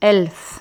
elf.